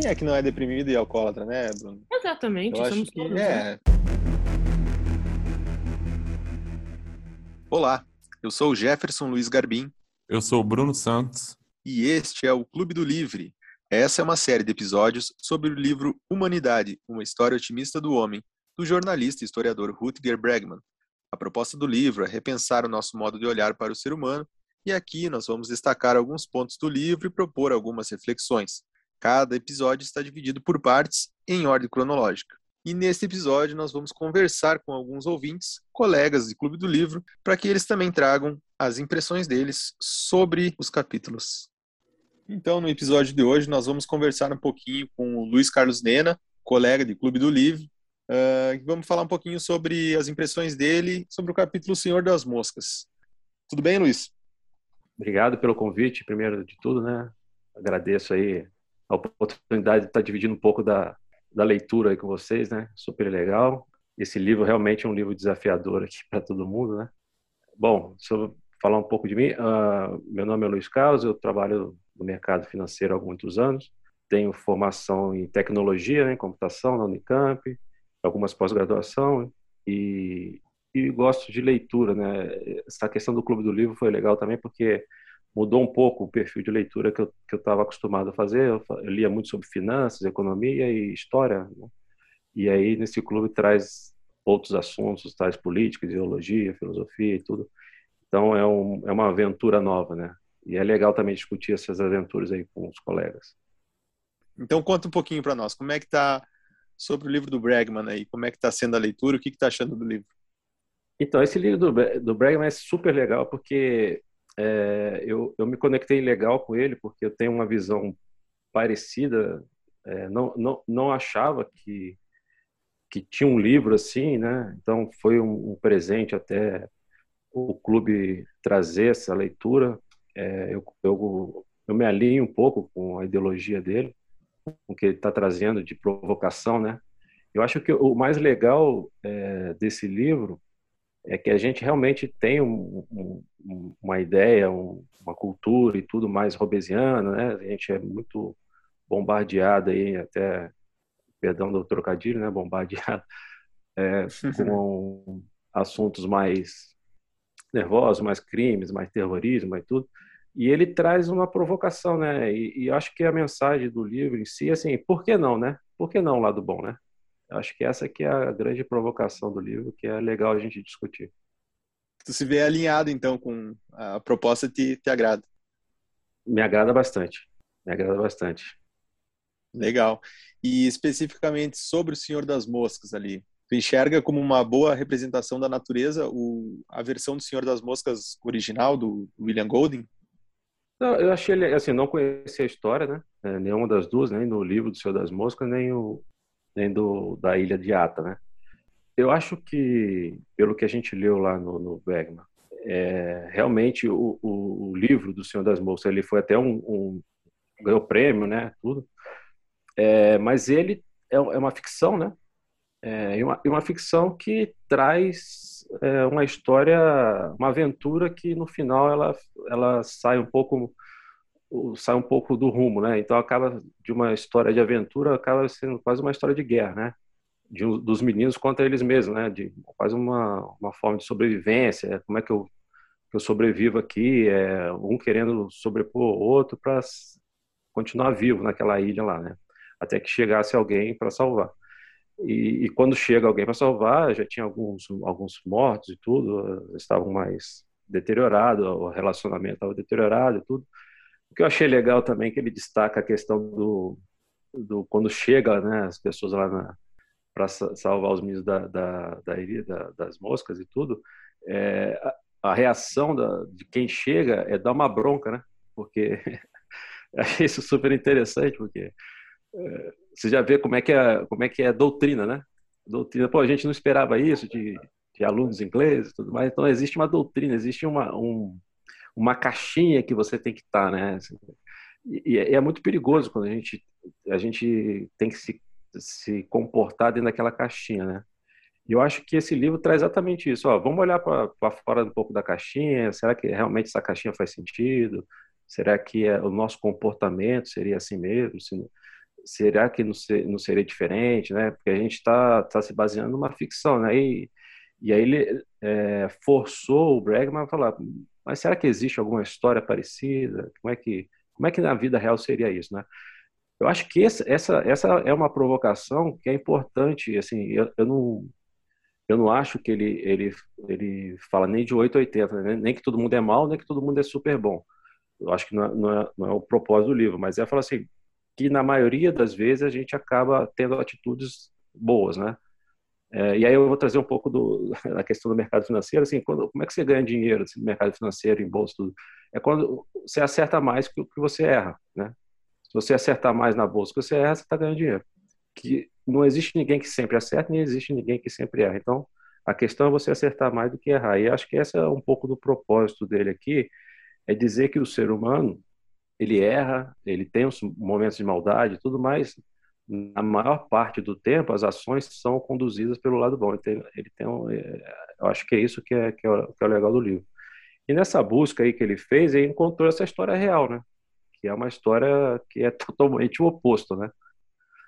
Quem é que não é deprimido e alcoólatra, né, Bruno? Exatamente, Eu somos todos. né? é. Olá, eu sou o Jefferson Luiz Garbim Eu sou o Bruno Santos. e este é o Clube do Livre. Essa é uma série de episódios sobre o livro Humanidade, uma história otimista do homem, do jornalista e historiador Rutger Bregman. A proposta do livro é repensar o nosso modo de olhar para o ser humano e aqui nós vamos destacar alguns pontos do livro e propor algumas reflexões. Cada episódio está dividido por partes em ordem cronológica. E neste episódio nós vamos conversar com alguns ouvintes, colegas de Clube do Livro, para que eles também tragam as impressões deles sobre os capítulos. Então, no episódio de hoje, nós vamos conversar um pouquinho com o Luiz Carlos Nena, colega de Clube do Livro. e vamos falar um pouquinho sobre as impressões dele sobre o capítulo Senhor das Moscas. Tudo bem, Luiz? Obrigado pelo convite, primeiro de tudo, né? Agradeço aí a oportunidade de estar dividindo um pouco da, da leitura aí com vocês, né? Super legal. Esse livro realmente é um livro desafiador aqui para todo mundo, né? Bom, eu falar um pouco de mim, ah, meu nome é Luiz Carlos, eu trabalho no mercado financeiro há muitos anos, tenho formação em tecnologia, né, em computação na Unicamp, algumas pós-graduação e, e gosto de leitura, né? Essa questão do Clube do Livro foi legal também porque mudou um pouco o perfil de leitura que eu que eu estava acostumado a fazer. Eu, eu lia muito sobre finanças, economia e história, né? E aí nesse clube traz outros assuntos, tais política, ideologia, filosofia e tudo. Então é um é uma aventura nova, né? E é legal também discutir essas aventuras aí com os colegas. Então conta um pouquinho para nós, como é que tá sobre o livro do Bregman aí? Como é que está sendo a leitura? O que que tá achando do livro? Então, esse livro do, do Bregman é super legal porque é, eu, eu me conectei legal com ele porque eu tenho uma visão parecida. é, não, não, não achava que, que tinha um livro assim, né? Então, foi um, um presente até o clube trazer essa leitura. É, eu, eu, eu me alinho um pouco com a ideologia dele, com o que ele está trazendo de provocação, né? Eu acho que o mais legal é, desse livro é que a gente realmente tem um, um, um- uma ideia, um- uma cultura e tudo mais robesiana, né? A gente é muito bombardeado aí, até, perdão do trocadilho, né? Bombardeado é, com assuntos mais nervosos, mais crimes, mais terrorismo e tudo. E ele traz uma provocação, né? E, e acho que a mensagem do livro em si, assim, por que não, né? Por que não o lado bom, né? Acho que essa que é a grande provocação do livro, que é legal a gente discutir. Tu se vê alinhado então com a proposta te, te agrada. Me agrada bastante. Me agrada bastante. Legal. E especificamente sobre o Senhor das Moscas ali. Tu enxerga como uma boa representação da natureza o, a versão do Senhor das Moscas original do William Golding? Não, eu achei ele, assim, não conhecia a história, né? É, nenhuma das duas, nem no livro do Senhor das Moscas, nem, o, nem do, da Ilha de Ata, né? Eu acho que, pelo que a gente leu lá no, no Bergman, é, realmente o, o, o livro do Senhor das Moscas, ele foi até um, um ganhou prêmio, né? Tudo. É, mas ele é, é uma ficção, né? É, uma, uma ficção que traz é, uma história, uma aventura que no final ela, ela sai um pouco sai um pouco do rumo, né? Então acaba de uma história de aventura acaba sendo quase uma história de guerra, né? De, dos meninos contra eles mesmos, né? De quase uma, uma forma de sobrevivência. Como é que eu, que eu sobrevivo aqui? É, um querendo sobrepor o outro para continuar vivo naquela ilha lá, né? Até que chegasse alguém para salvar. E, e quando chega alguém para salvar, já tinha alguns alguns mortos e tudo, estavam mais deteriorados, o relacionamento estava deteriorado e tudo. O que eu achei legal também é que ele destaca a questão do, do quando chega, né, as pessoas lá para salvar os meninos da, da, da, da, das moscas e tudo, é, a, a, reação da, de quem chega é dar uma bronca, né? Porque achei isso super interessante, porque é, você já vê como é que é, como é que é a doutrina, né? Doutrina, pô, a gente não esperava isso de, de alunos ingleses, tudo mais. Então existe uma doutrina, existe uma um, uma caixinha que você tem que estar, né? E, e é muito perigoso quando a gente a gente tem que se se comportar dentro daquela caixinha, né? E eu acho que esse livro traz exatamente isso. Ó, vamos olhar para fora um pouco da caixinha. Será que realmente essa caixinha faz sentido? Será que é, o nosso comportamento seria assim mesmo? Se, será que não, ser, não seria diferente, né? Porque a gente está tá se baseando numa ficção, né? E, e aí ele é, forçou o Bregman a falar, mas será que existe alguma história parecida? Como é que, como é que na vida real seria isso, né? Eu acho que essa, essa, essa é uma provocação que é importante, assim, eu, eu não eu não acho que ele, ele, ele fala nem de 880, né? nem que todo mundo é mal, nem que todo mundo é super bom. Eu acho que não é, não é, não é o propósito do livro, mas é falar assim, que na maioria das vezes a gente acaba tendo atitudes boas, né? É, e aí eu vou trazer um pouco do, da questão do mercado financeiro, assim, quando, como é que você ganha dinheiro assim, no mercado financeiro, em bolsa, tudo? É quando você acerta mais que o que você erra, né? Se você acertar mais na bolsa que você erra, você está ganhando dinheiro. Que não existe ninguém que sempre acerta, nem existe ninguém que sempre erra. Então, a questão é você acertar mais do que errar. E acho que esse é um pouco do propósito dele aqui, é dizer que o ser humano, ele erra, ele tem os momentos de maldade e tudo mais, na maior parte do tempo, as ações são conduzidas pelo lado bom. Ele tem, ele tem um, é, eu acho que é isso que é, que é, que é o legal do livro. E nessa busca aí que ele fez, ele encontrou essa história real, né? Que é uma história que é totalmente o oposto, né?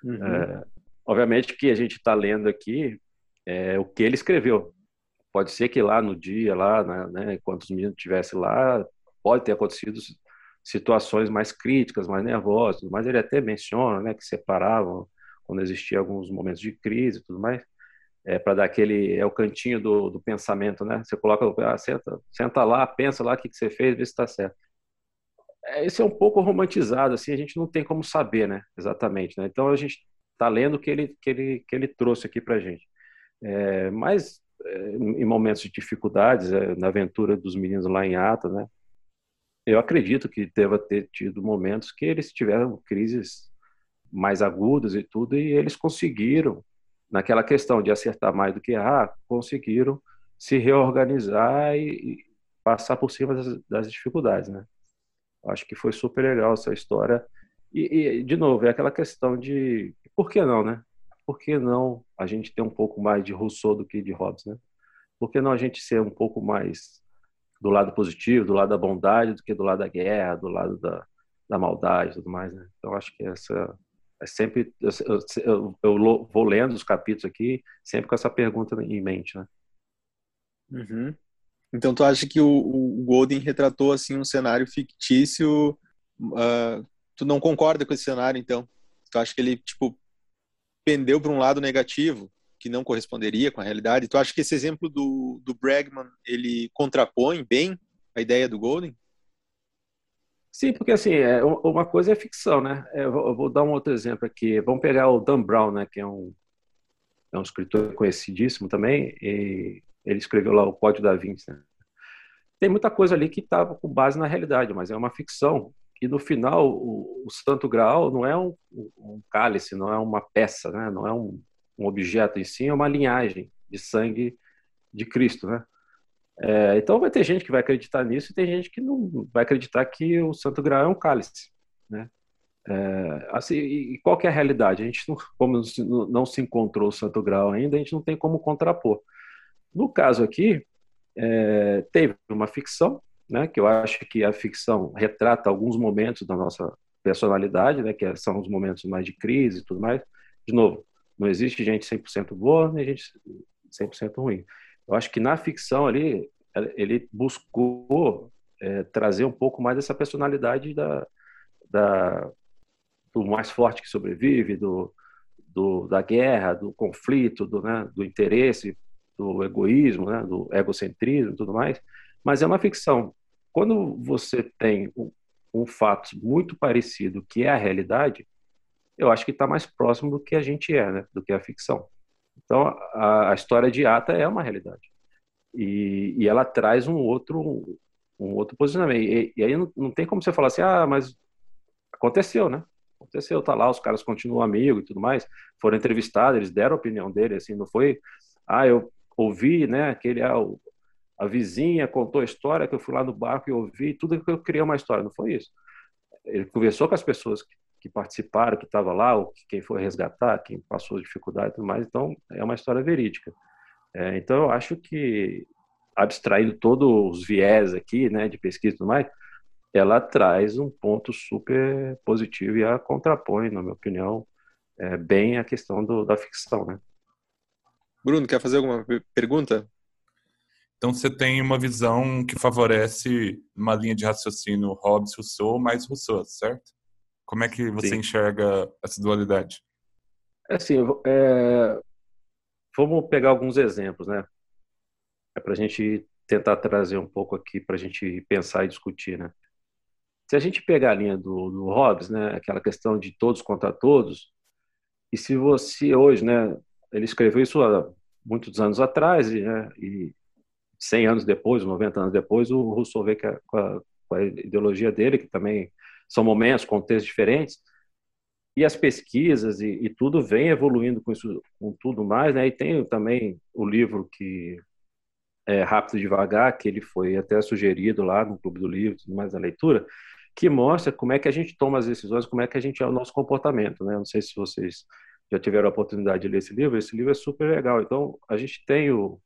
Uhum. É, obviamente que a gente está lendo aqui é, o que ele escreveu. Pode ser que lá no dia, lá, né, enquanto os meninos estivessem lá, pode ter acontecido situações mais críticas, mais nervosas, mas ele até menciona, né, que separavam quando existia alguns momentos de crise e tudo mais, é, para dar aquele, é o cantinho do, do pensamento, né, você coloca, ah, senta, senta lá, pensa lá o que, que você fez, vê se está certo. É, esse é um pouco romantizado, assim, a gente não tem como saber, né, exatamente, né, então a gente está lendo o que ele, que ele, que ele trouxe aqui para a gente. É, mas é, em momentos de dificuldades, é, na aventura dos meninos lá em Ata, né, eu acredito que deva ter tido momentos que eles tiveram crises mais agudas e tudo, e eles conseguiram, naquela questão de acertar mais do que errar, conseguiram se reorganizar e, passar por cima das, das, dificuldades, né? Acho que foi super legal essa história. E, e, de novo, é aquela questão de por que não, né? Por que não a gente ter um pouco mais de Rousseau do que de Hobbes, né? Por que não a gente ser um pouco mais do lado positivo, do lado da bondade, do que do lado da guerra, do lado da, da maldade e tudo mais, né? Então, acho que essa é sempre... Eu, eu, eu, vou lendo os capítulos aqui sempre com essa pergunta em mente, né? Uhum. Então, tu acha que o, o, Golden retratou, assim, um cenário fictício... Uh, tu não concorda com esse cenário, então? Tu acha que ele, tipo, pendeu para um lado negativo? Que não corresponderia com a realidade. Tu acha que esse exemplo do, do Bregman, ele contrapõe bem a ideia do Golden? Sim, porque assim, é, uma coisa é ficção, né? É, eu vou dar um outro exemplo aqui. Vamos pegar o Dan Brown, né, que é um, é um escritor conhecidíssimo também, e ele escreveu lá o Código da Vinci. Né? Tem muita coisa ali que estava com base na realidade, mas é uma ficção. E no final, o, o Santo Graal não é um, um cálice, não é uma peça, né? não é um, um objeto em si, é uma linhagem de sangue de Cristo, né? É, então vai ter gente que vai acreditar nisso e tem gente que não vai acreditar que o Santo Graal é um cálice, né? É, assim, e qual é a realidade? A gente não, como não se encontrou o Santo Graal ainda, a gente não tem como contrapor. No caso aqui, é, teve uma ficção, né? Que eu acho que a ficção retrata alguns momentos da nossa personalidade, né? Que são os momentos mais de crise e tudo mais. De novo, não existe gente 100% boa nem gente 100% ruim. Eu acho que na ficção ali, ele buscou é, trazer um pouco mais dessa personalidade da, da, do mais forte que sobrevive, do, do, da guerra, do conflito, do, né, do interesse, do egoísmo, né, do egocentrismo e tudo mais. Mas é uma ficção. Quando você tem um, um fato muito parecido que é a realidade, eu acho que está mais próximo do que a gente é, né? do que a ficção. Então, a, a história de Ata é uma realidade. E, e, ela traz um outro, um outro posicionamento. E, e aí não, não, tem como você falar assim, ah, mas aconteceu, né? Aconteceu, tá lá, os caras continuam amigos e tudo mais. Foram entrevistados, eles deram a opinião dele, assim, não foi, ah, eu ouvi, né, aquele, ah, a vizinha contou a história que eu fui lá no barco e ouvi, tudo que eu criei uma história, não foi isso. Ele conversou com as pessoas que que participaram, que estava lá, ou quem foi resgatar, quem passou dificuldade e tudo mais. Então, é uma história verídica. É, então, eu acho que, abstraindo todos os viés aqui, né, de pesquisa e tudo mais, ela traz um ponto super positivo e a contrapõe, na minha opinião, é, bem a questão do, da ficção, né? Bruno, quer fazer alguma pergunta? Então você tem uma visão que favorece uma linha de raciocínio Hobbes-Rousseau mais Rousseau, certo? Como é que você Sim. enxerga essa dualidade? É assim, é... vamos pegar alguns exemplos, né? É para a gente tentar trazer um pouco aqui para a gente pensar e discutir, né? Se a gente pegar a linha do, do Hobbes, né, aquela questão de todos contra todos, e se você hoje, né, ele escreveu isso há muitos anos atrás, e, né, e 100 anos depois, 90 anos depois, o Rousseau vê que a, com, a, com a ideologia dele, que também são momentos, contextos diferentes, e as pesquisas e, e, tudo vem evoluindo com isso, com tudo mais, né? E tem também o livro que é Rápido e Devagar, que ele foi até sugerido lá no Clube do Livro, tudo mais da leitura, que mostra como é que a gente toma as decisões, como é que a gente é o nosso comportamento, né? Não sei se vocês já tiveram a oportunidade de ler esse livro, esse livro é super legal. Então, a gente tem o,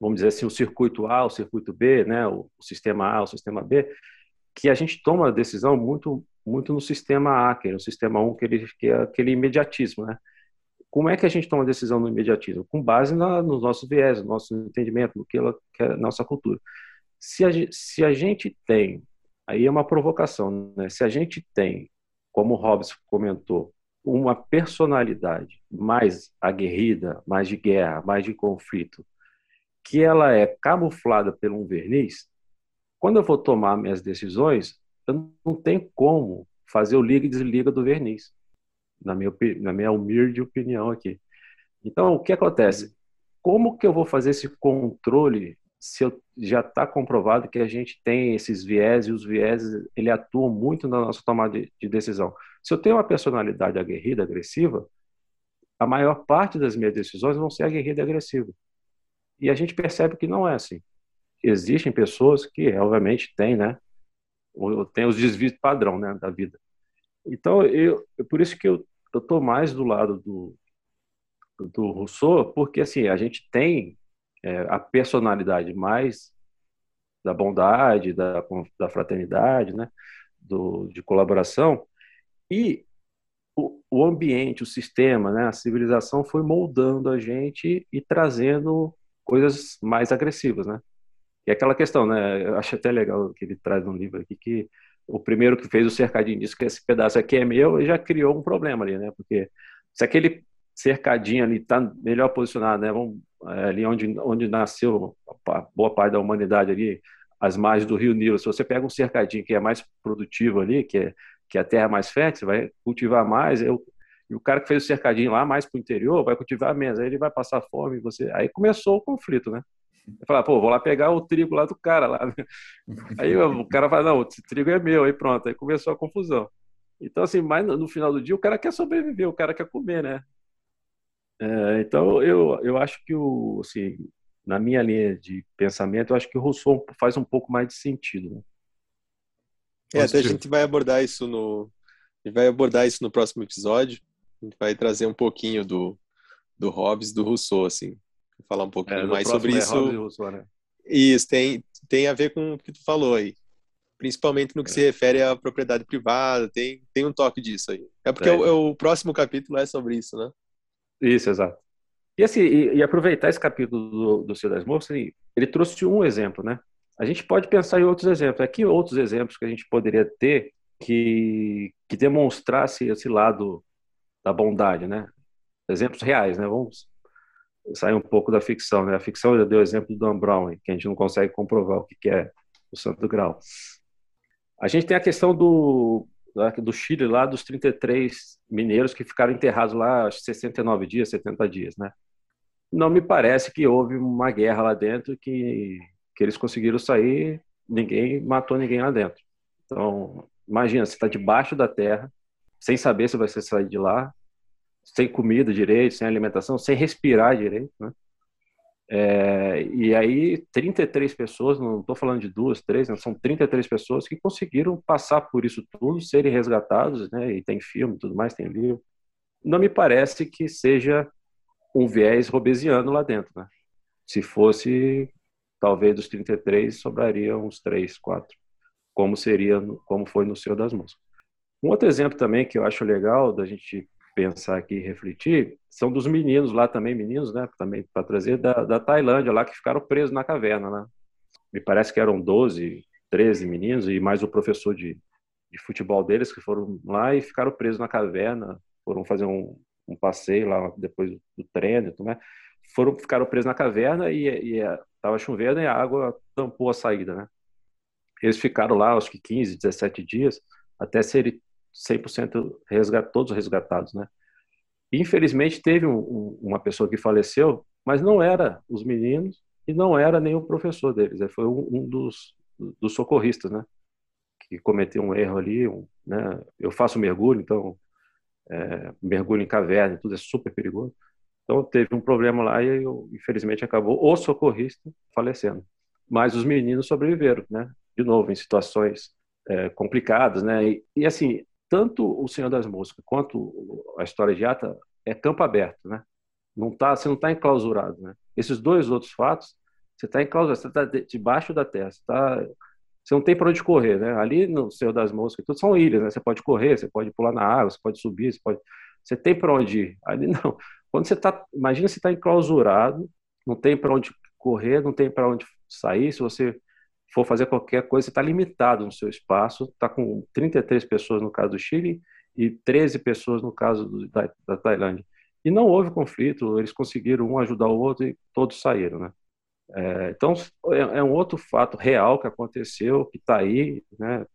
vamos dizer assim, o circuito A, o circuito B, né? O, o sistema A, o sistema B, que a gente toma a decisão muito muito no sistema A, que é o sistema 1, que, ele, que é aquele imediatismo, né? Como é que a gente toma a decisão no imediatismo? Com base na, nos nossos viés, no nosso entendimento, no que, ela, que é a nossa cultura. Se a, se a gente tem Aí é uma provocação, né? Se a gente tem, como o Hobbes comentou, uma personalidade mais aguerrida, mais de guerra, mais de conflito, que ela é camuflada por um verniz, quando eu vou tomar minhas decisões, eu não tenho como fazer o liga e desliga do verniz, na minha, na minha humilde opinião aqui. Então, o que acontece? Como que eu vou fazer esse controle se eu, já está comprovado que a gente tem esses viés e os viés ele atuam muito na nossa tomada de, de, decisão. Se eu tenho uma personalidade aguerrida, agressiva, a maior parte das minhas decisões vão ser aguerrida e agressiva. E a gente percebe que não é assim. Existem pessoas que, obviamente, têm, né? Tem os desvios padrão, né, da vida. Então, eu, por isso que eu estou mais do lado do, do Rousseau, porque assim a gente tem é, a personalidade mais da bondade, da, da fraternidade, né, do, de colaboração, e o, o ambiente, o sistema, né, a civilização foi moldando a gente e trazendo coisas mais agressivas, né? E aquela questão, né? Eu acho até legal que ele traz no livro aqui que o primeiro que fez o cercadinho disse que esse pedaço aqui é meu e já criou um problema ali, né? Porque se aquele cercadinho ali está melhor posicionado, né? Vamos, é, ali onde, onde nasceu boa parte da humanidade ali, as margens do Rio Nilo. Se você pega um cercadinho que é mais produtivo ali, que é, que é a terra mais fértil, vai cultivar mais, eu, e o cara que fez o cercadinho lá mais para o interior vai cultivar menos, aí ele vai passar fome. Você... Aí começou o conflito, né? Eu falava, pô, vou lá pegar o trigo lá do cara lá. Aí o cara fala, não, esse trigo é meu, aí pronto, aí começou a confusão. Então, assim, mas no final do dia o cara quer sobreviver, o cara quer comer, né? É, então, eu, eu acho que, o, assim, na minha linha de pensamento, eu acho que o Rousseau faz um pouco mais de sentido. Né? É, até a gente vai abordar isso no a gente vai abordar isso no próximo episódio. A gente vai trazer um pouquinho do do Hobbes, do Rousseau, assim, falar um pouquinho é, mais sobre é isso. Rousseau, né? Isso tem tem a ver com o que tu falou aí, principalmente no que é. se refere à propriedade privada. Tem tem um toque disso aí. É porque o, o próximo capítulo é sobre isso, né? Isso, exato. E assim, e, e aproveitar esse capítulo do, do Senhor das Moças, assim, ele trouxe um exemplo, né? A gente pode pensar em outros exemplos. Aqui outros exemplos que a gente poderia ter que, que demonstrasse esse lado da bondade, né? Exemplos reais, né? Vamos sair um pouco da ficção, né? A ficção já deu o exemplo do Dan Brown, que a gente não consegue comprovar o que é o Santo Grau. A gente tem a questão do do Chile, lá dos 33 mineiros que ficaram enterrados lá 69 dias, 70 dias, né? Não me parece que houve uma guerra lá dentro que, que eles conseguiram sair, ninguém matou ninguém lá dentro. Então, imagina, você está debaixo da terra, sem saber se vai sair de lá, sem comida direito, sem alimentação, sem respirar direito, né? É, e aí, 33 pessoas, não estou falando de duas, três, né, são 33 pessoas que conseguiram passar por isso tudo, serem resgatados, né, e tem filme tudo mais, tem livro. Não me parece que seja um viés robesiano lá dentro. Né? Se fosse, talvez dos 33, sobraria uns 3, 4. como seria, como foi no Senhor das Moscas. Um outro exemplo também que eu acho legal da gente pensar aqui e refletir são dos meninos lá também, meninos, né? Também para trazer da, da Tailândia lá que ficaram presos na caverna, né? Me parece que eram 12, 13 meninos e mais o professor de, de futebol deles que foram lá e ficaram presos na caverna, foram fazer um, um passeio lá depois do treino, né? Foram ficaram presos na caverna e estava chovendo e a água tampou a saída, né? Eles ficaram lá, acho que 15, 17 dias, até serem 100% resgat, todos resgatados, né? Infelizmente teve um, um, uma pessoa que faleceu, mas não era os meninos e não era o professor deles, foi um, um dos, dos socorristas, né? Que cometeu um erro ali, né? Eu faço mergulho, então é, mergulho em caverna, tudo é super perigoso. Então teve um problema lá e eu, infelizmente acabou o socorrista falecendo. Mas os meninos sobreviveram, né? De novo em situações é, complicadas, né? E, e, assim tanto o Senhor das Moscas quanto a história de Ata é campo aberto, né? Não tá, você não está enclausurado, né? Esses dois outros fatos, você está enclausurado, você está debaixo da terra, você, tá, você não tem para onde correr, né? Ali no Senhor das Moscas, tudo são ilhas, né? Você pode correr, você pode pular na água, você pode subir, você pode, você tem para onde ir. Ali não. Quando você está, imagina você está enclausurado, não tem para onde correr, não tem para onde sair. Se você for fazer qualquer coisa, está limitado no seu espaço. Está com 33 pessoas no caso do Chile e 13 pessoas no caso do, da, da, Tailândia. E não houve conflito, eles conseguiram um ajudar o outro e todos saíram, né? É, então, é, é, um outro fato real que aconteceu, que está aí, né,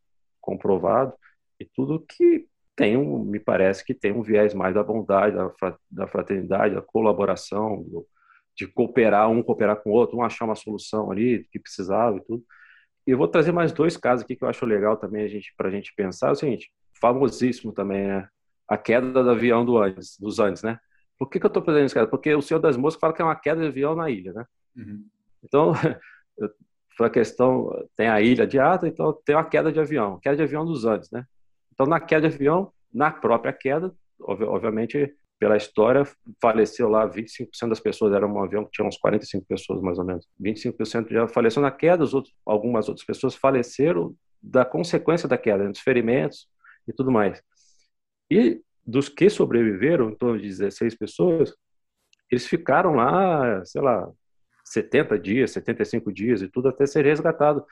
comprovado, e tudo que tem, um, me parece que tem um viés mais da bondade, da, da fraternidade, da colaboração, do, de cooperar, um cooperar com o outro, um achar uma solução ali que precisava e tudo eu vou trazer mais dois casos aqui que eu acho legal também a gente, para a gente pensar. É o seguinte, famosíssimo também, né? A queda do avião do Andes, dos Andes, né? Por que, que eu estou fazendo isso, cara? Porque o Senhor das Moscas fala que é uma queda de avião na ilha, né? Uhum. Então, a questão, tem a ilha de Ata, então tem uma queda de avião, queda de avião dos Andes, né? Então, na queda de avião, na própria queda, obviamente, pela história, faleceu lá 25% das pessoas, era um avião que tinha uns 45 pessoas mais ou menos. 25% já faleceu na queda, outros, algumas outras pessoas faleceram da consequência da queda, dos ferimentos e tudo mais. E dos que sobreviveram, em torno de 16 pessoas, eles ficaram lá, sei lá, 70 dias, 75 dias e tudo até ser resgatado.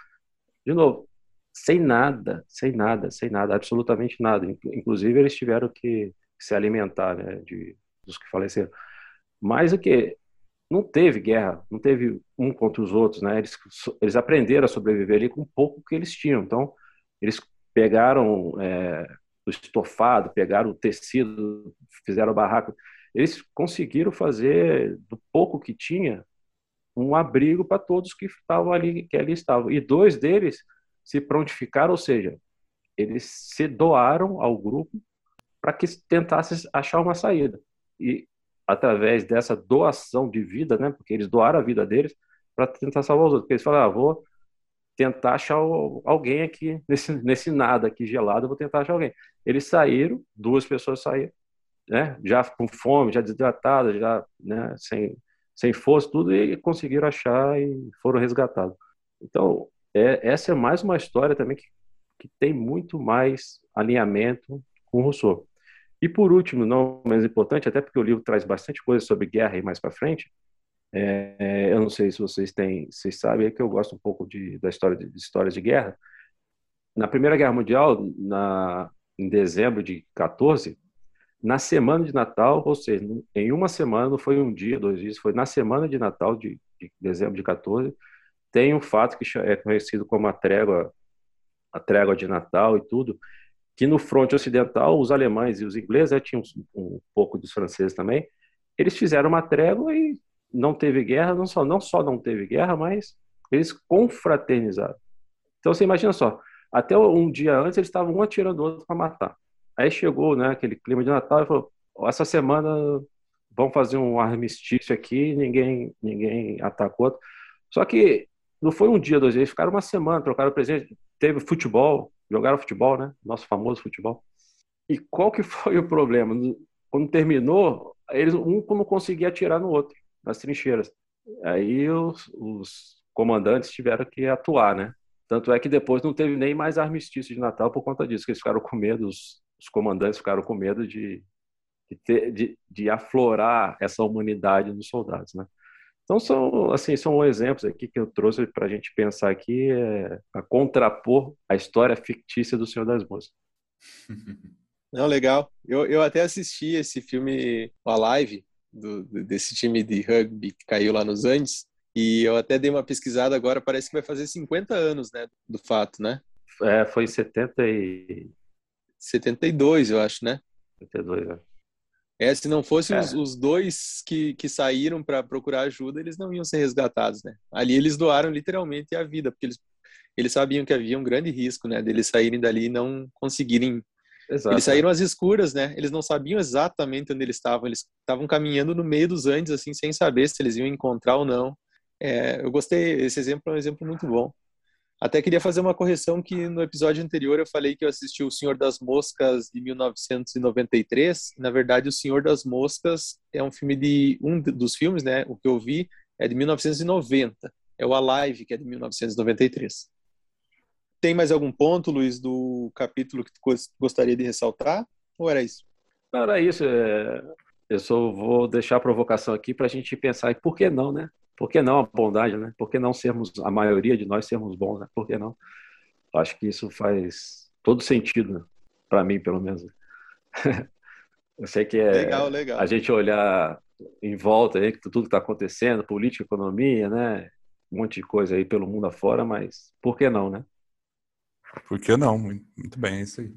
De novo, sem nada, sem nada, sem nada, absolutamente nada. Inclusive, eles tiveram que se alimentar né, de, dos que faleceram. Mas o que não teve guerra, não teve um contra os outros, né? Eles, eles aprenderam a sobreviver ali com pouco que eles tinham. Então, eles pegaram é, o estofado, pegaram o tecido, fizeram o barraco. Eles conseguiram fazer do pouco que tinha um abrigo para todos que estavam ali, que ali estavam. E dois deles se prontificaram, ou seja, eles se doaram ao grupo para que tentasse achar uma saída. E através dessa doação de vida, né, porque eles doaram a vida deles para tentar salvar os outros. Porque eles falaram, ah, vou tentar achar alguém aqui nesse, nesse nada aqui gelado, vou tentar achar alguém. Eles saíram, duas pessoas saíram, né, já com fome, já desidratadas, já né, sem, sem força, tudo, e conseguiram achar e foram resgatados. Então, é, essa é mais uma história também que, que tem muito mais alinhamento com o Rousseau. E por último, não menos importante, até porque o livro traz bastante coisa sobre guerra e mais para frente, é, eu não sei se vocês têm, vocês sabem, é que eu gosto um pouco de, da história de, de histórias de guerra. Na Primeira Guerra Mundial, na, em dezembro de 14, na semana de Natal, ou seja, em uma semana, não foi um dia, dois dias, foi na semana de Natal de, de dezembro de 14, tem um fato que é conhecido como a trégua, a trégua de Natal e tudo, que no fronte ocidental, os alemães e os ingleses, né, tinham um, um pouco dos franceses também, eles fizeram uma trégua e não teve guerra, não só não, só não teve guerra, mas eles confraternizaram. Então você imagina só, até um dia antes eles estavam um atirando o outro para matar. Aí chegou né, aquele clima de Natal e falou: essa semana vamos fazer um armistício aqui, ninguém ninguém atacou. Outro. Só que não foi um dia, dois dias, ficaram uma semana, trocaram presente. Teve futebol, jogaram futebol, né? Nosso famoso futebol. E qual que foi o problema? Quando terminou, eles um não conseguia atirar no outro, nas trincheiras. Aí os, os comandantes tiveram que atuar, né? Tanto é que depois não teve nem mais armistício de Natal por conta disso, que eles ficaram com medo, os, os comandantes ficaram com medo de, de, ter, de, de aflorar essa humanidade nos soldados, né? Então são assim são exemplos aqui que eu trouxe para a gente pensar aqui é, a contrapor a história fictícia do Senhor das Moscas. Não, legal. Eu, eu até assisti esse filme, a live do, desse time de rugby que caiu lá nos Andes, e eu até dei uma pesquisada agora, parece que vai fazer 50 anos, né, do fato, né? É, foi em 70 e... 72, eu acho, né? 72, é. É, se não fossem é. os, os, dois que, que saíram para procurar ajuda, eles não iam ser resgatados, né? Ali eles doaram literalmente a vida, porque eles, eles sabiam que havia um grande risco, né, deles saírem dali e não conseguirem. Exato. Eles saíram às escuras, né? Eles não sabiam exatamente onde eles estavam. Eles estavam caminhando no meio dos Andes, assim, sem saber se eles iam encontrar ou não. É, eu gostei. Esse exemplo é um exemplo muito bom. Até queria fazer uma correção que no episódio anterior eu falei que eu assisti O Senhor das Moscas de 1993. Na verdade, O Senhor das Moscas é um filme de um dos filmes, né? O que eu vi é de 1990. É o Alive, que é de 1993. Tem mais algum ponto, Luiz, do capítulo que tu gostaria de ressaltar? Ou era isso? Não, era isso. É... Eu só vou deixar a provocação aqui para a gente pensar, e por que não, né? Por que não a bondade, né? Por que não sermos, a maioria de nós sermos bons, né? Por que não? Acho que isso faz todo sentido, né? para mim, pelo menos. Eu sei que é legal, legal. a gente olhar em volta aí, tudo que está acontecendo, política, economia, né? Um monte de coisa aí pelo mundo afora, mas por que não, né? Por que não? Muito bem, é isso aí.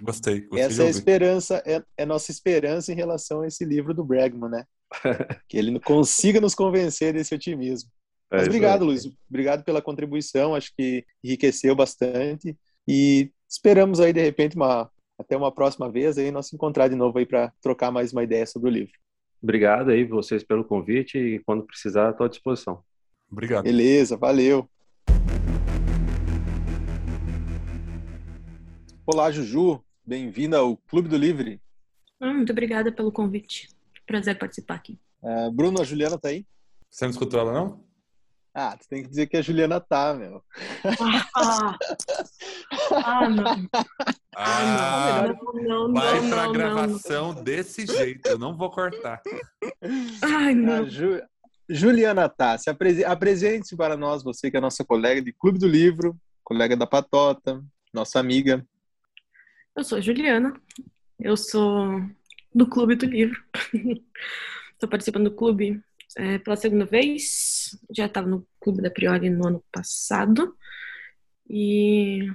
Gostei. gostei Essa é a esperança, é, é nossa esperança em relação a esse livro do Bregman, né? que ele consiga nos convencer desse otimismo. É Mas obrigado, Luiz. Obrigado pela contribuição. Acho que enriqueceu bastante. E esperamos aí, de repente, uma, até uma próxima vez, aí, nós encontrar de novo aí para trocar mais uma ideia sobre o livro. Obrigado aí vocês pelo convite e quando precisar, estou à disposição. Obrigado. Beleza, valeu. Olá, Juju. Bem-vinda ao Clube do Livre. Ah, muito obrigada pelo convite. Prazer participar aqui. Uh, Bruno, a Juliana tá aí? Você não escutou ela, não? Ah, tu tem que dizer que a Juliana tá, meu. Ah, ah não. Ah, não, não, vai não, pra não, gravação não. desse jeito. Eu não vou cortar. Ai, não. Ju... Juliana tá, se apres... apresente para nós, você que é nossa colega de Clube do Livro, colega da Patota, nossa amiga. Eu sou a Juliana, eu sou do Clube do Livro. Estou participando do clube é, pela segunda vez. Já estava no Clube da Priori no ano passado. E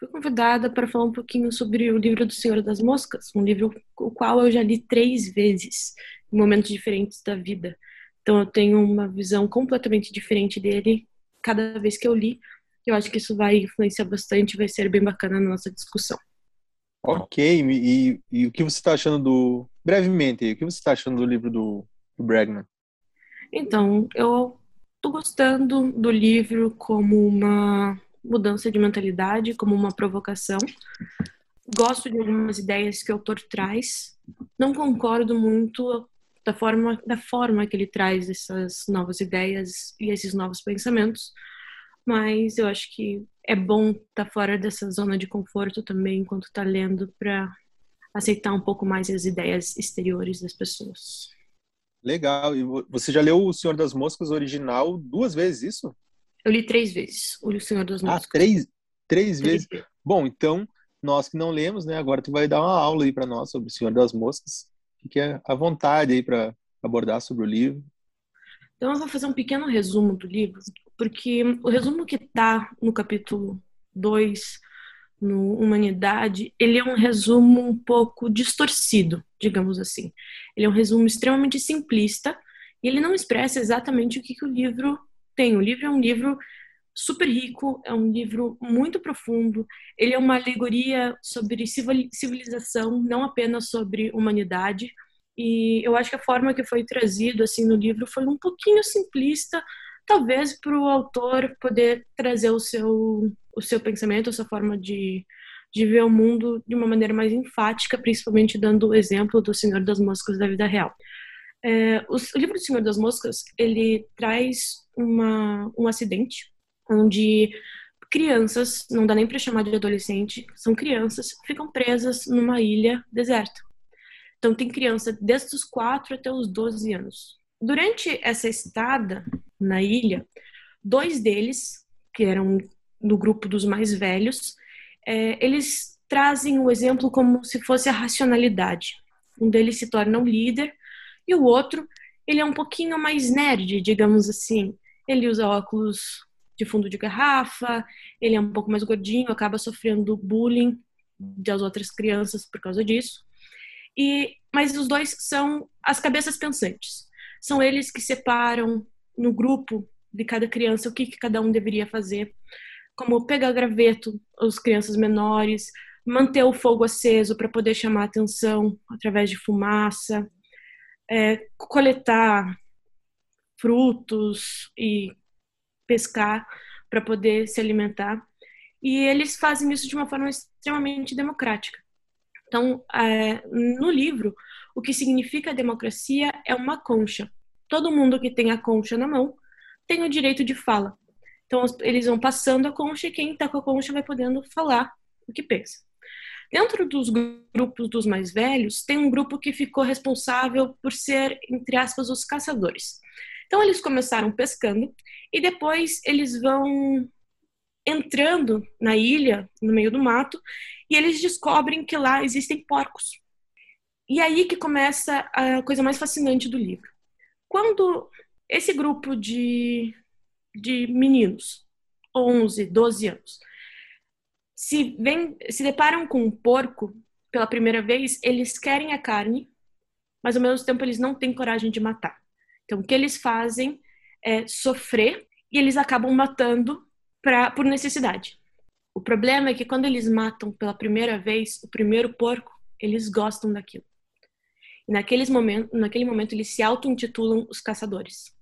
fui convidada para falar um pouquinho sobre o livro do Senhor das Moscas, um livro o qual eu já li três vezes, em momentos diferentes da vida. Então eu tenho uma visão completamente diferente dele cada vez que eu li. Eu acho que isso vai influenciar bastante, vai ser bem bacana na nossa discussão. Ok, e, e, o que você está achando do. Brevemente, o que você está achando do livro do, do Bregman? Então, eu estou gostando do livro como uma mudança de mentalidade, como uma provocação. Gosto de algumas ideias que o autor traz. Não concordo muito da forma, da forma que ele traz essas novas ideias e esses novos pensamentos, mas eu acho que é bom estar tá fora dessa zona de conforto também enquanto está lendo para aceitar um pouco mais as ideias exteriores das pessoas. Legal. E você já leu O Senhor das Moscas original duas vezes, isso? Eu li três vezes O Senhor das ah, Moscas. Ah, três, três, três vezes. vezes. Bom, então, nós que não lemos, né, agora tu vai dar uma aula aí para nós sobre O Senhor das Moscas. Fique à vontade aí para abordar sobre o livro. Então, eu vou fazer um pequeno resumo do livro, porque o resumo que está no capítulo 2, no Humanidade, ele é um resumo um pouco distorcido, digamos assim. Ele é um resumo extremamente simplista e ele não expressa exatamente o que, que o livro tem. O livro é um livro super rico, é um livro muito profundo. Ele é uma alegoria sobre civilização, não apenas sobre humanidade. E eu acho que a forma que foi trazido assim no livro foi um pouquinho simplista, talvez para o autor poder trazer o seu o seu pensamento, a sua forma de, de ver o mundo de uma maneira mais enfática, principalmente dando o exemplo do Senhor das Moscas da vida real. É, o, o livro do Senhor das Moscas ele traz uma, um acidente onde crianças, não dá nem para chamar de adolescente, são crianças, ficam presas numa ilha deserta. Então tem criança desde os 4 até os 12 anos. Durante essa estada na ilha, dois deles, que eram do grupo dos mais velhos, é, eles trazem o exemplo como se fosse a racionalidade. Um deles se torna um líder e o outro, ele é um pouquinho mais nerd, digamos assim. Ele usa óculos de fundo de garrafa, ele é um pouco mais gordinho, acaba sofrendo bullying das outras crianças por causa disso. E mas os dois são as cabeças pensantes. São eles que separam no grupo de cada criança o que, que cada um deveria fazer, como pegar graveto as crianças menores, manter o fogo aceso para poder chamar atenção através de fumaça, é, coletar frutos e pescar para poder se alimentar. E eles fazem isso de uma forma extremamente democrática. Então, é, no livro, o que significa democracia é uma concha. Todo mundo que tem a concha na mão tem o direito de fala. Então, eles vão passando a concha e quem está com a concha vai podendo falar o que pensa. Dentro dos grupos dos mais velhos, tem um grupo que ficou responsável por ser, entre aspas, os caçadores. Então eles começaram pescando e depois eles vão entrando na ilha, no meio do mato, e eles descobrem que lá existem porcos. E aí que começa a coisa mais fascinante do livro. Quando esse grupo de, de meninos, 11, 12 anos, se, vem, se deparam com um porco pela primeira vez, eles querem a carne, mas ao mesmo tempo eles não têm coragem de matar. Então, o que eles fazem é sofrer e eles acabam matando pra, por necessidade. O problema é que quando eles matam pela primeira vez o primeiro porco, eles gostam daquilo. E naqueles momentos, naquele momento eles se auto-intitulam os caçadores.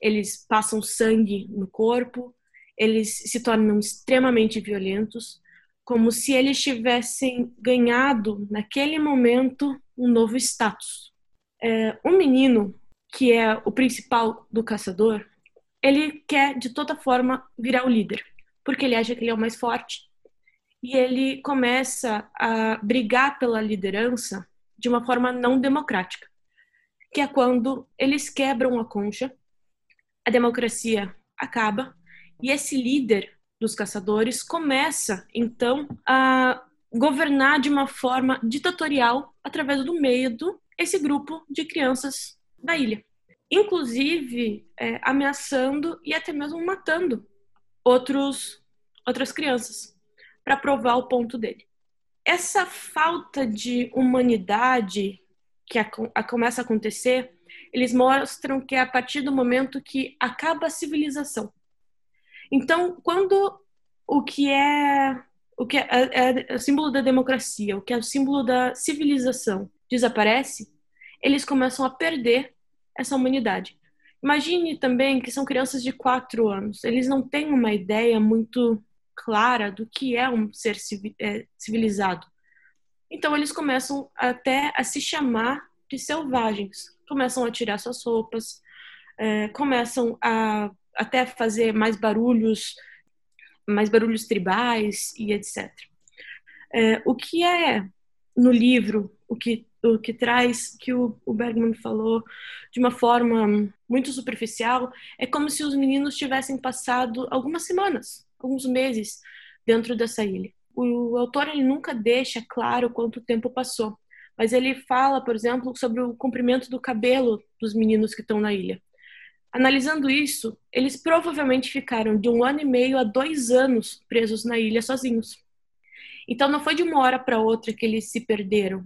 Eles passam sangue no corpo, eles se tornam extremamente violentos, como se eles tivessem ganhado naquele momento um novo status. É, um menino que é o principal do caçador, ele quer de toda forma virar o líder, porque ele acha que ele é o mais forte. E ele começa a brigar pela liderança de uma forma não democrática, que é quando eles quebram a concha, a democracia acaba e esse líder dos caçadores começa então a governar de uma forma ditatorial através do medo esse grupo de crianças da ilha. Inclusive é, ameaçando e até mesmo matando outros, outras crianças para provar o ponto dele. Essa falta de humanidade que a, a, começa a acontecer, eles mostram que é a partir do momento que acaba a civilização. Então, quando o que é o que é, é, é o símbolo da democracia, o que é o símbolo da civilização desaparece, eles começam a perder essa humanidade. Imagine também que são crianças de quatro anos. Eles não têm uma ideia muito clara do que é um ser é, civilizado. Então eles começam até a se chamar de selvagens. Começam a tirar suas roupas, é, começam a até fazer mais barulhos, mais barulhos tribais e etc. É, o que é no livro, o que o que traz, que o, o Bergman falou de uma forma muito superficial, é como se os meninos tivessem passado algumas semanas, alguns meses dentro dessa ilha. O, autor ele nunca deixa claro quanto tempo passou, mas ele fala, por exemplo, sobre o comprimento do cabelo dos meninos que estão na ilha. Analisando isso, eles provavelmente ficaram de um ano e meio a dois anos presos na ilha sozinhos. Então não foi de uma hora para outra que eles se perderam,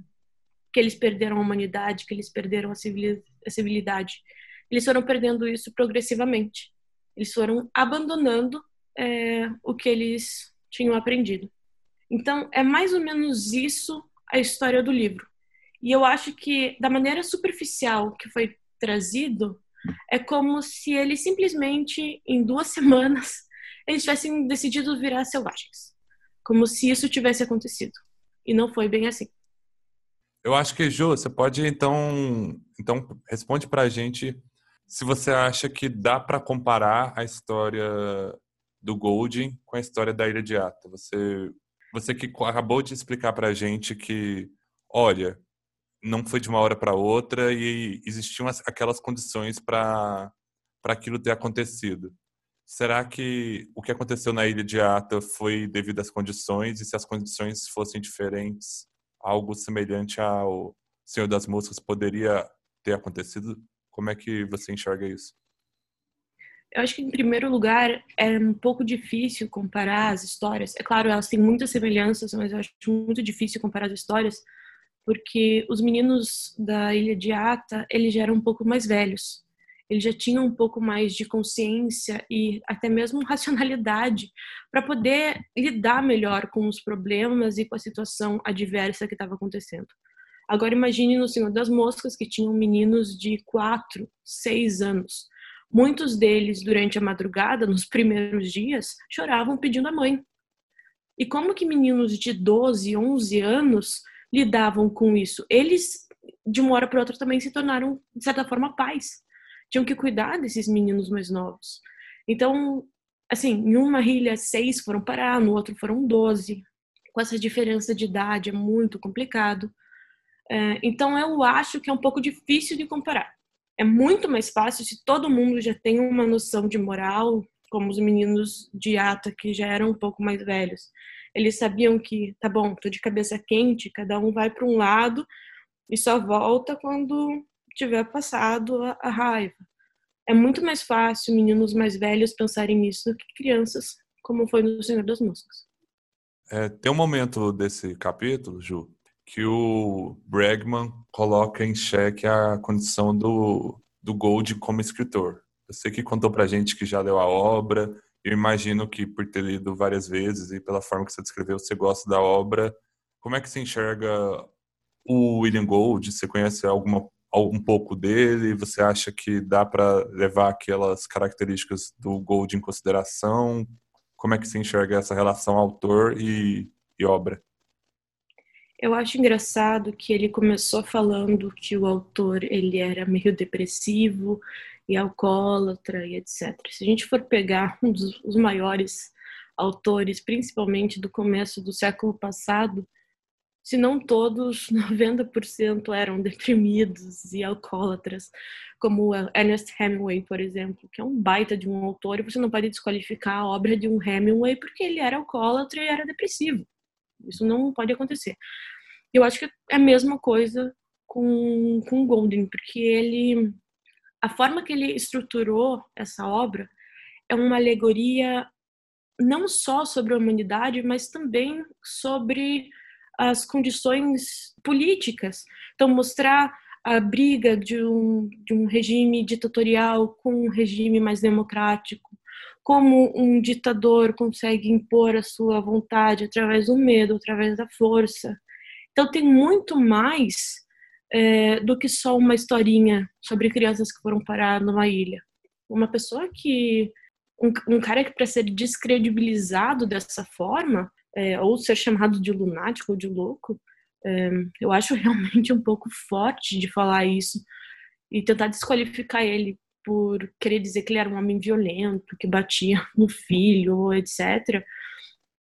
que eles perderam a humanidade, que eles perderam a civilidade. Eles foram perdendo isso progressivamente. Eles foram abandonando é, o que eles tinham aprendido. Então, é mais ou menos isso a história do livro. E eu acho que, da maneira superficial que foi trazido, é como se eles simplesmente, em duas semanas, eles tivessem decidido virar selvagens. Como se isso tivesse acontecido. E não foi bem assim. Eu acho que, Ju, você pode então, então responde para a gente se você acha que dá para comparar a história do Golding com a história da Ilha de Ata. Você, você que acabou de explicar para a gente que, olha, não foi de uma hora para outra e existiam aquelas condições para aquilo ter acontecido. Será que o que aconteceu na Ilha de Ata foi devido às condições e se as condições fossem diferentes, algo semelhante ao Senhor das Moscas poderia ter acontecido? Como é que você enxerga isso? Eu acho que, em primeiro lugar, é um pouco difícil comparar as histórias. É claro, elas têm muitas semelhanças, mas eu acho muito difícil comparar as histórias, porque os meninos da Ilha de Ata, eles já eram um pouco mais velhos. Eles já tinham um pouco mais de consciência e até mesmo racionalidade para poder lidar melhor com os problemas e com a situação adversa que estava acontecendo. Agora imagine no Senhor das Moscas, que tinham meninos de 4, 6 anos Muitos deles, durante a madrugada, nos primeiros dias, choravam pedindo a mãe. E como que meninos de 12, 11 anos lidavam com isso? Eles, de uma hora para outra, também se tornaram, de certa forma, pais. Tinham que cuidar desses meninos mais novos. Então, assim, em uma ilha, seis foram parar, no outro foram doze. Com essa diferença de idade, é muito complicado. É, então, eu acho que é um pouco difícil de comparar. É muito mais fácil se todo mundo já tem uma noção de moral, como os meninos de ata que já eram um pouco mais velhos. Eles sabiam que, tá bom, tô de cabeça quente, cada um vai para um lado e só volta quando tiver passado a, a raiva. É muito mais fácil meninos mais velhos pensarem nisso do que crianças, como foi no Senhor das Moscas. É, tem um momento desse capítulo, Ju, que o Bregman coloca em xeque a condição do, do Gold como escritor. Você que contou pra gente que já leu a obra, eu imagino que por ter lido várias vezes e pela forma que você descreveu, você gosta da obra. Como é que você enxerga o William Gold? Você conhece alguma um pouco dele? Você acha que dá para levar aquelas características do Gold em consideração? Como é que você enxerga essa relação autor e, e obra? Eu acho engraçado que ele começou falando que o autor ele era meio depressivo e alcoólatra e etc. Se a gente for pegar um dos maiores autores, principalmente do começo do século passado, se não todos, 90% eram deprimidos e alcoólatras, como Ernest Hemingway, por exemplo, que é um baita de um autor, e você não pode desqualificar a obra de um Hemingway porque ele era alcoólatra e era depressivo. Isso não pode acontecer. Eu acho que é a mesma coisa com, com Golden, porque ele. A forma que ele estruturou essa obra é uma alegoria não só sobre a humanidade, mas também sobre as condições políticas. Então, mostrar a briga de um, de um regime ditatorial com um regime mais democrático, como um ditador consegue impor a sua vontade através do medo, através da força. Então tem muito mais é, do que só uma historinha sobre crianças que foram parar numa ilha. Uma pessoa que um, um cara que para ser descredibilizado dessa forma é, ou ser chamado de lunático ou de louco, é, eu acho realmente um pouco forte de falar isso e tentar desqualificar ele por querer dizer que ele era um homem violento, que batia no filho, etc.,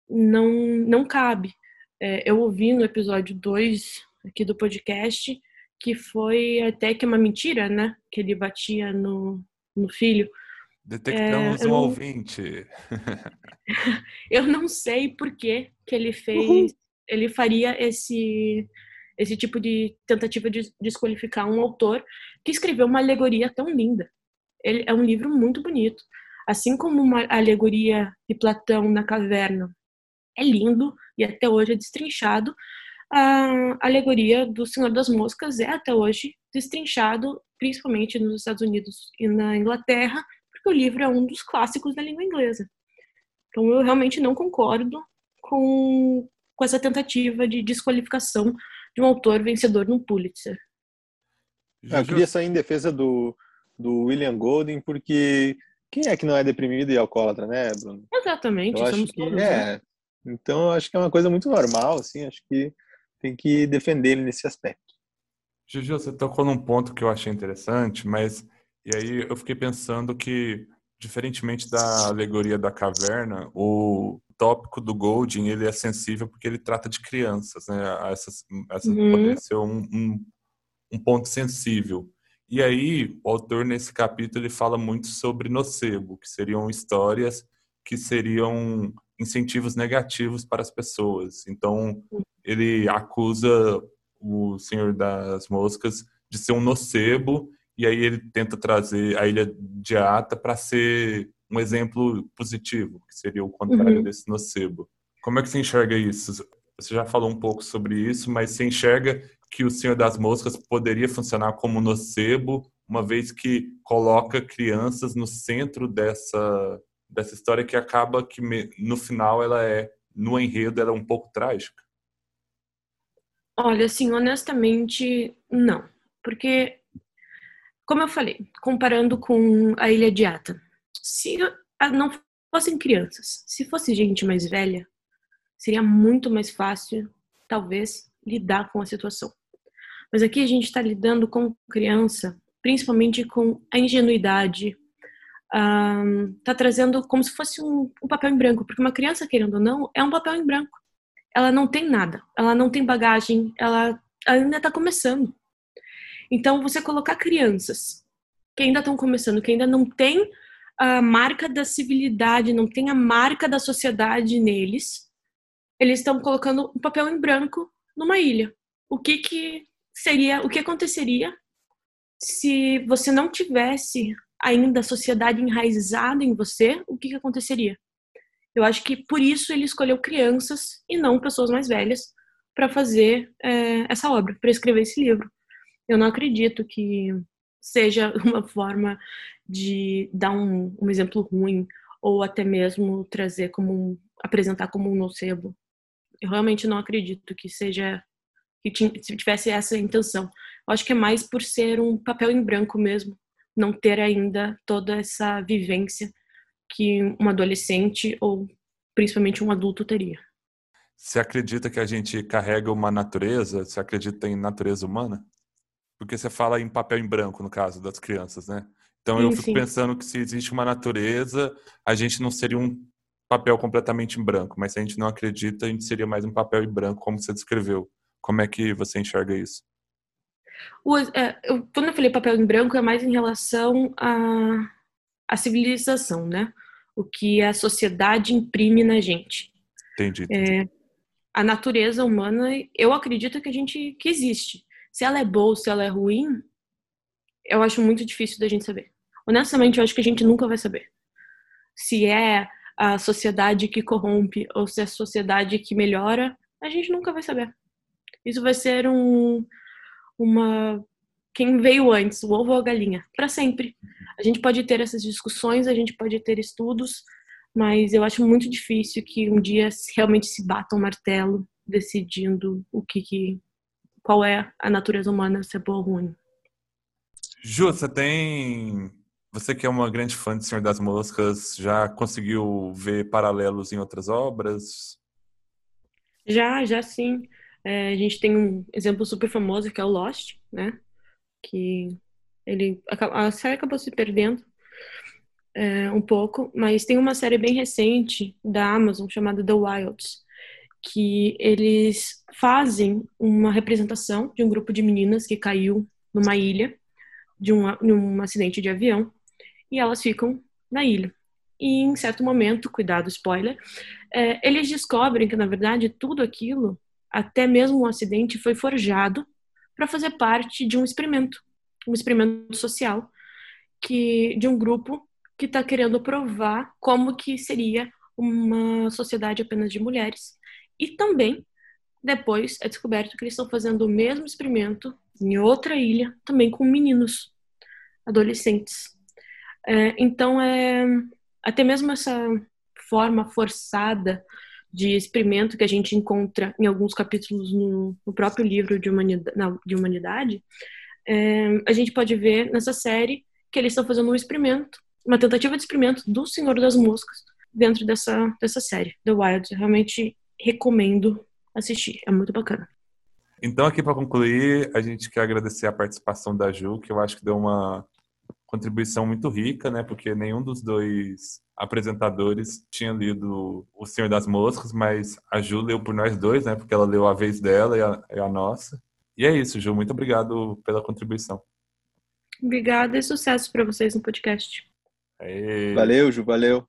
não, não cabe. É, eu ouvi no episódio 2 aqui do podcast que foi até que uma mentira, né? Que ele batia no, no filho. Detectamos é, um ouvinte. eu não sei por que, que ele fez, Uhum. ele faria esse esse tipo de tentativa de desqualificar um autor que escreveu uma alegoria tão linda. Ele é um livro muito bonito. Assim como uma alegoria de Platão na caverna é lindo e até hoje é destrinchado, a alegoria do Senhor das Moscas é até hoje destrinchado, principalmente nos Estados Unidos e na Inglaterra, porque o livro é um dos clássicos da língua inglesa. Então eu realmente não concordo com, com essa tentativa de desqualificação de um autor vencedor no Pulitzer. Eu queria sair em defesa do, do William Golding, porque quem é que não é deprimido e alcoólatra, né, Bruno? Exatamente, eu acho que, todos, é, né? Então, eu acho que é uma coisa muito normal, assim, acho que tem que defender ele nesse aspecto. Gigi, você tocou num ponto que eu achei interessante, mas e aí eu fiquei pensando que diferentemente da alegoria da caverna, o tópico do Golding ele é sensível porque ele trata de crianças, né? Essa, essa uhum. poderia ser um, um, um, ponto sensível. E aí, o autor, nesse capítulo, ele fala muito sobre nocebo, que seriam histórias que seriam incentivos negativos para as pessoas. Então, ele acusa o Senhor das Moscas de ser um nocebo, e aí ele tenta trazer a Ilha de Ata para ser um exemplo positivo, que seria o contrário uhum. desse nocebo. Como é que você enxerga isso? Você já falou um pouco sobre isso, mas você enxerga que o Senhor das Moscas poderia funcionar como nocebo, uma vez que coloca crianças no centro dessa, dessa história que acaba que no final ela é, no enredo, ela é um pouco trágica? Olha, assim, honestamente, não. Porque, como eu falei, comparando com a Ilha de Ata, se não fossem crianças, se fosse gente mais velha, seria muito mais fácil, talvez, lidar com a situação. Mas aqui a gente está lidando com criança, principalmente com a ingenuidade, está trazendo como se fosse um, um, papel em branco, porque uma criança, querendo ou não, é um papel em branco. Ela não tem nada, ela não tem bagagem, ela ainda está começando. Então, você colocar crianças que ainda estão começando, que ainda não tem a marca da civilidade, não tem a marca da sociedade neles, eles estão colocando um papel em branco numa ilha. O que que seria, o que aconteceria se você não tivesse ainda a sociedade enraizada em você? O que que aconteceria? Eu acho que por isso ele escolheu crianças e não pessoas mais velhas para fazer é, essa obra, para escrever esse livro. Eu não acredito que seja uma forma de dar um, um exemplo ruim ou até mesmo trazer como um, apresentar como um nocebo. Eu realmente não acredito que seja que tivesse essa intenção. Eu acho que é mais por ser um papel em branco mesmo, não ter ainda toda essa vivência que um adolescente ou principalmente um adulto teria. Você acredita que a gente carrega uma natureza? Você acredita em natureza humana? Porque você fala em papel em branco, no caso das crianças, né? Então sim, eu fico sim. pensando que se existe uma natureza, a gente não seria um papel completamente em branco, mas se a gente não acredita, a gente seria mais um papel em branco, como você descreveu. Como é que você enxerga isso? O, é, eu, quando eu falei papel em branco, é mais em relação à, à civilização, né? O que a sociedade imprime na gente. Entendi. É, a natureza humana, eu acredito que a gente que existe. Se ela é boa ou se ela é ruim, eu acho muito difícil da gente saber. Honestamente, eu acho que a gente nunca vai saber. Se é a sociedade que corrompe ou se é a sociedade que melhora, a gente nunca vai saber. Isso vai ser um uma quem veio antes, o ovo ou a galinha, para sempre. A gente pode ter essas discussões, a gente pode ter estudos, mas eu acho muito difícil que um dia realmente se bata um martelo decidindo o que, que qual é a natureza humana, se é boa ou ruim. Ju, você tem. Você que é uma grande fã de Senhor das Moscas, já conseguiu ver paralelos em outras obras? Já, já sim. É, a gente tem um exemplo super famoso que é o Lost, né? Que ele a série acabou se perdendo é, um pouco, mas tem uma série bem recente da Amazon chamada The Wilds, que eles fazem uma representação de um grupo de meninas que caiu numa ilha de um, um acidente de avião e elas ficam na ilha. E em certo momento, cuidado, spoiler, é, eles descobrem que na verdade tudo aquilo, até mesmo o acidente, foi forjado para fazer parte de um experimento, um experimento social que de um grupo que está querendo provar como que seria uma sociedade apenas de mulheres. E também depois é descoberto que eles estão fazendo o mesmo experimento em outra ilha, também com meninos, adolescentes. É, então, é, até mesmo essa forma forçada de experimento que a gente encontra em alguns capítulos no, no próprio livro de humanidade, de humanidade é, a gente pode ver nessa série que eles estão fazendo um experimento, uma tentativa de experimento do Senhor das Moscas dentro dessa, dessa série, The Wild. Realmente recomendo assistir, é muito bacana. Então, aqui para concluir, a gente quer agradecer a participação da Ju, que eu acho que deu uma, contribuição muito rica, né? Porque nenhum dos dois apresentadores tinha lido O Senhor das Moscas, mas a Ju leu por nós dois, né? Porque ela leu a vez dela e a, e a nossa. E é isso, Ju. Muito obrigado pela contribuição. Obrigada e sucesso para vocês no podcast. Aê. Valeu, Ju. Valeu.